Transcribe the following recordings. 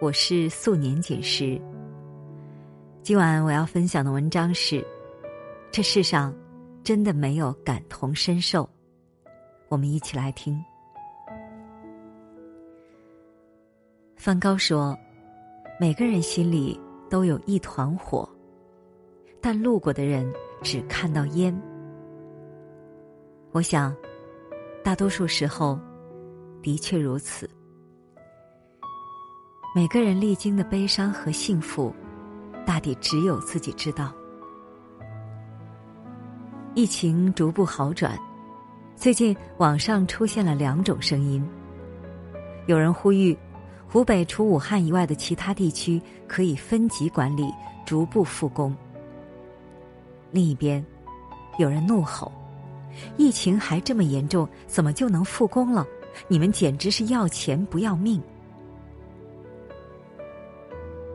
我是素年锦时。今晚我要分享的文章是：这世上真的没有感同身受。我们一起来听。梵高说：“每个人心里都有一团火，但路过的人只看到烟。”我想，大多数时候的确如此。每个人历经的悲伤和幸福，大抵只有自己知道。疫情逐步好转，最近网上出现了两种声音：有人呼吁，湖北除武汉以外的其他地区可以分级管理，逐步复工；另一边，有人怒吼：“疫情还这么严重，怎么就能复工了？你们简直是要钱不要命！”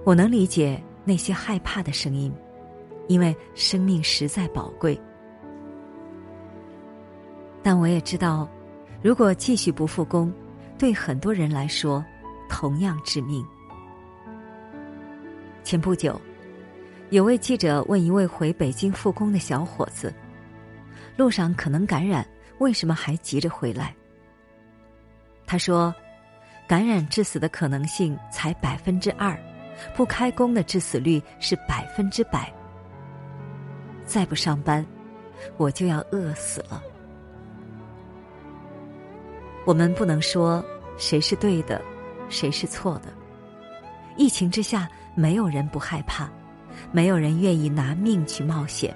我能理解那些害怕的声音，因为生命实在宝贵。但我也知道，如果继续不复工，对很多人来说同样致命。前不久，有位记者问一位回北京复工的小伙子：“路上可能感染，为什么还急着回来？”他说：“感染致死的可能性才百分之二。”不开工的致死率是百分之百。再不上班，我就要饿死了。我们不能说谁是对的，谁是错的。疫情之下，没有人不害怕，没有人愿意拿命去冒险。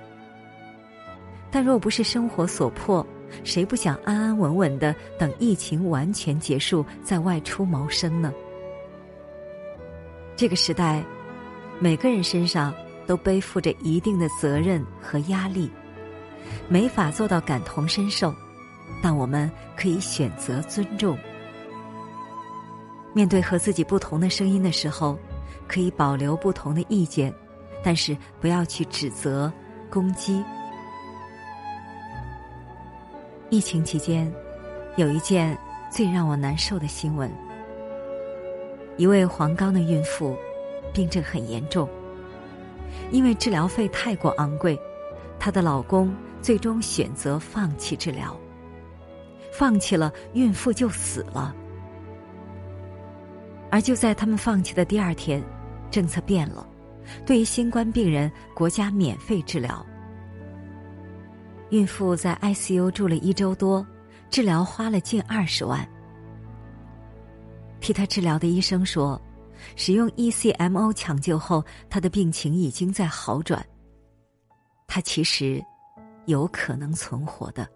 但若不是生活所迫，谁不想安安稳稳的等疫情完全结束再外出谋生呢？这个时代，每个人身上都背负着一定的责任和压力，没法做到感同身受，但我们可以选择尊重。面对和自己不同的声音的时候，可以保留不同的意见，但是不要去指责、攻击。疫情期间，有一件最让我难受的新闻。一位黄冈的孕妇，病症很严重。因为治疗费太过昂贵，她的老公最终选择放弃治疗。放弃了，孕妇就死了。而就在他们放弃的第二天，政策变了，对于新冠病人，国家免费治疗。孕妇在 ICU 住了一周多，治疗花了近二十万。替他治疗的医生说，使用 ECMO 抢救后，他的病情已经在好转。他其实有可能存活的。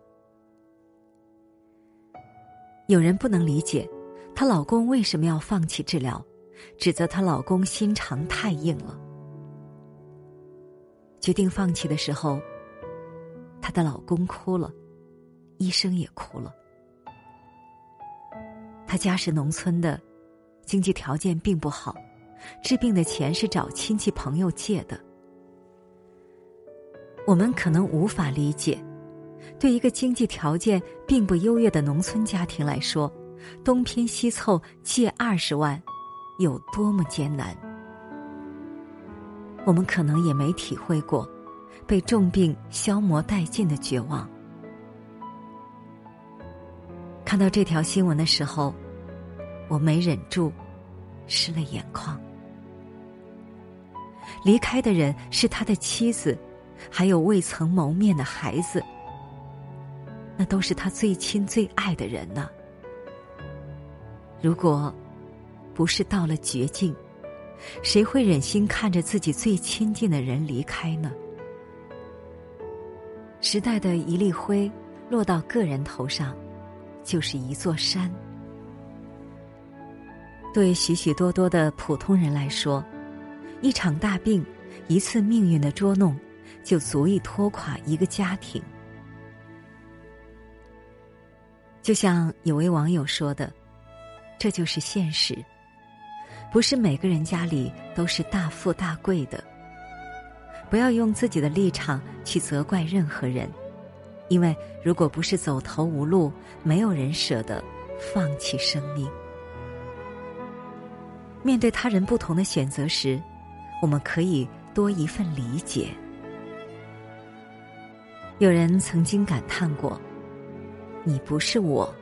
有人不能理解，她老公为什么要放弃治疗，指责她老公心肠太硬了。决定放弃的时候，她的老公哭了，医生也哭了。他家是农村的，经济条件并不好，治病的钱是找亲戚朋友借的。我们可能无法理解，对一个经济条件并不优越的农村家庭来说，东拼西凑借二十万，有多么艰难。我们可能也没体会过，被重病消磨殆尽的绝望。看到这条新闻的时候，我没忍住，湿了眼眶。离开的人是他的妻子，还有未曾谋面的孩子，那都是他最亲最爱的人呢。如果不是到了绝境，谁会忍心看着自己最亲近的人离开呢？时代的一粒灰落到个人头上。就是一座山。对许许多多的普通人来说，一场大病，一次命运的捉弄，就足以拖垮一个家庭。就像有位网友说的：“这就是现实，不是每个人家里都是大富大贵的。不要用自己的立场去责怪任何人。”因为如果不是走投无路，没有人舍得放弃生命。面对他人不同的选择时，我们可以多一份理解。有人曾经感叹过：“你不是我，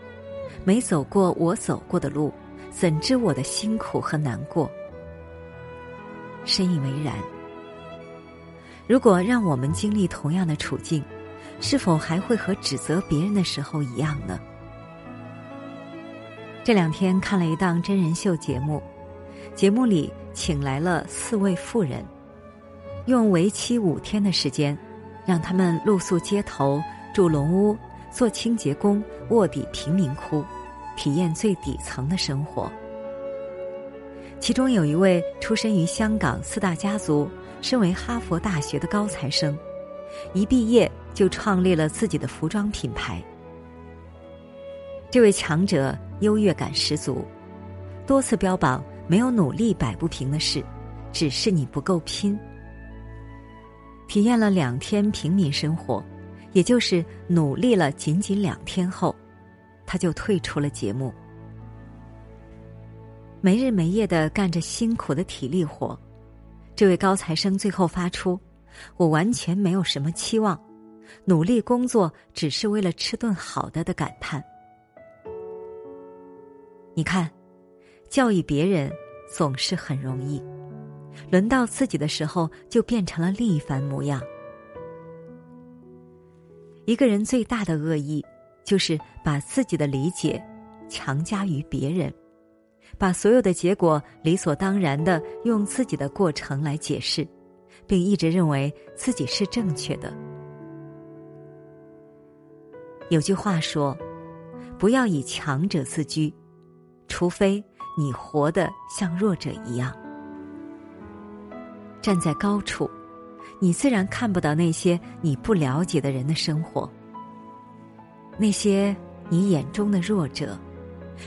没走过我走过的路，怎知我的辛苦和难过？”深以为然。如果让我们经历同样的处境，是否还会和指责别人的时候一样呢？这两天看了一档真人秀节目，节目里请来了四位妇人，用为期五天的时间，让他们露宿街头、住龙屋、做清洁工、卧底贫民窟，体验最底层的生活。其中有一位出身于香港四大家族。身为哈佛大学的高材生，一毕业就创立了自己的服装品牌。这位强者优越感十足，多次标榜没有努力摆不平的事，只是你不够拼。体验了两天平民生活，也就是努力了仅仅两天后，他就退出了节目。没日没夜的干着辛苦的体力活。这位高材生最后发出：“我完全没有什么期望，努力工作只是为了吃顿好的”的感叹。你看，教育别人总是很容易，轮到自己的时候就变成了另一番模样。一个人最大的恶意，就是把自己的理解强加于别人。把所有的结果理所当然的用自己的过程来解释，并一直认为自己是正确的。有句话说：“不要以强者自居，除非你活得像弱者一样。”站在高处，你自然看不到那些你不了解的人的生活，那些你眼中的弱者。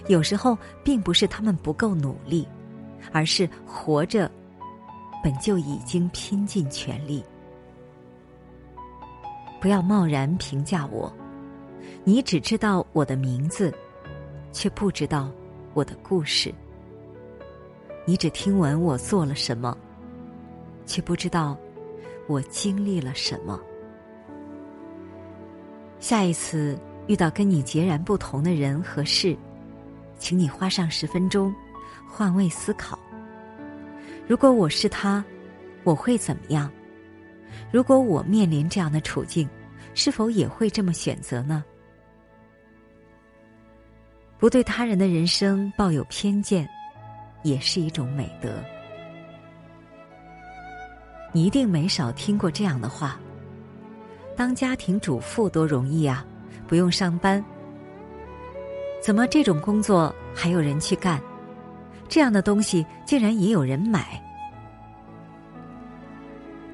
有时候并不是他们不够努力，而是活着本就已经拼尽全力。不要贸然评价我，你只知道我的名字，却不知道我的故事。你只听闻我做了什么，却不知道我经历了什么。下一次遇到跟你截然不同的人和事。请你花上十分钟，换位思考。如果我是他，我会怎么样？如果我面临这样的处境，是否也会这么选择呢？不对他人的人生抱有偏见，也是一种美德。你一定没少听过这样的话：“当家庭主妇多容易啊，不用上班。”怎么这种工作还有人去干？这样的东西竟然也有人买？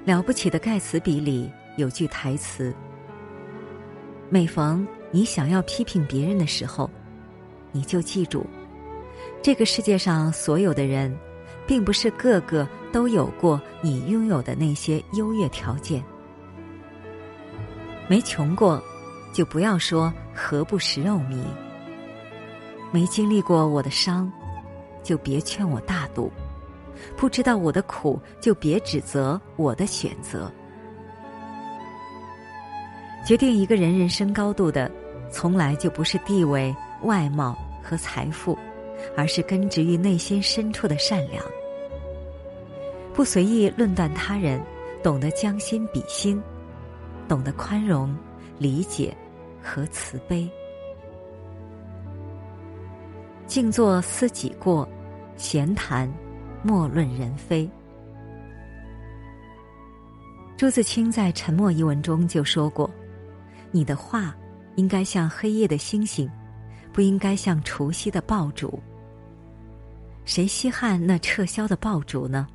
了不起的盖茨比里有句台词：每逢你想要批评别人的时候，你就记住，这个世界上所有的人，并不是个个都有过你拥有的那些优越条件。没穷过，就不要说何不食肉糜。没经历过我的伤，就别劝我大度；不知道我的苦，就别指责我的选择。决定一个人人生高度的，从来就不是地位、外貌和财富，而是根植于内心深处的善良。不随意论断他人，懂得将心比心，懂得宽容、理解和慈悲。静坐思己过，闲谈莫论人非。朱自清在《沉默》一文中就说过：“你的话应该像黑夜的星星，不应该像除夕的爆竹。谁稀罕那撤销的爆竹呢？”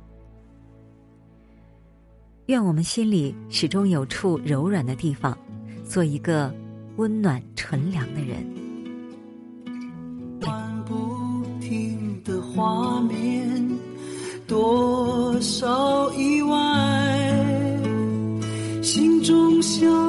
愿我们心里始终有处柔软的地方，做一个温暖纯良的人。换不停的画面多少意外，心中想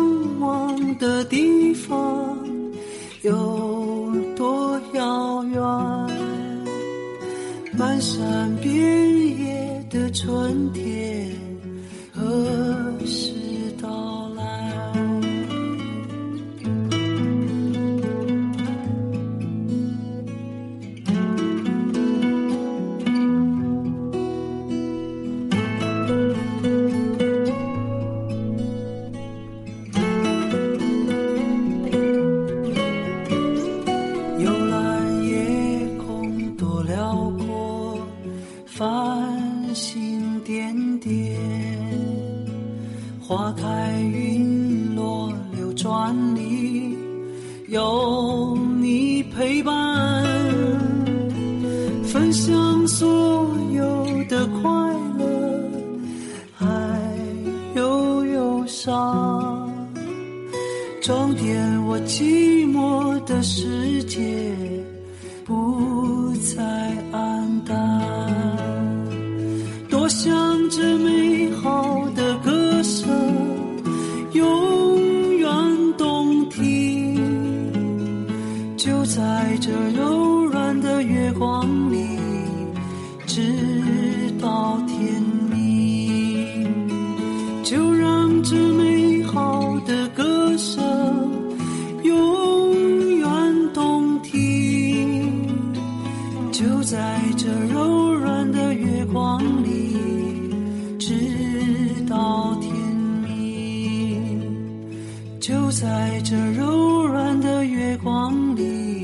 繁星点点，花开云落流转里，有你陪伴，分享所有的快乐，还有忧伤，装点我寂寞的世界，不再黯淡。多想这美好的歌声永远动听，就在这柔软的月光里，只就在这柔软的月光里。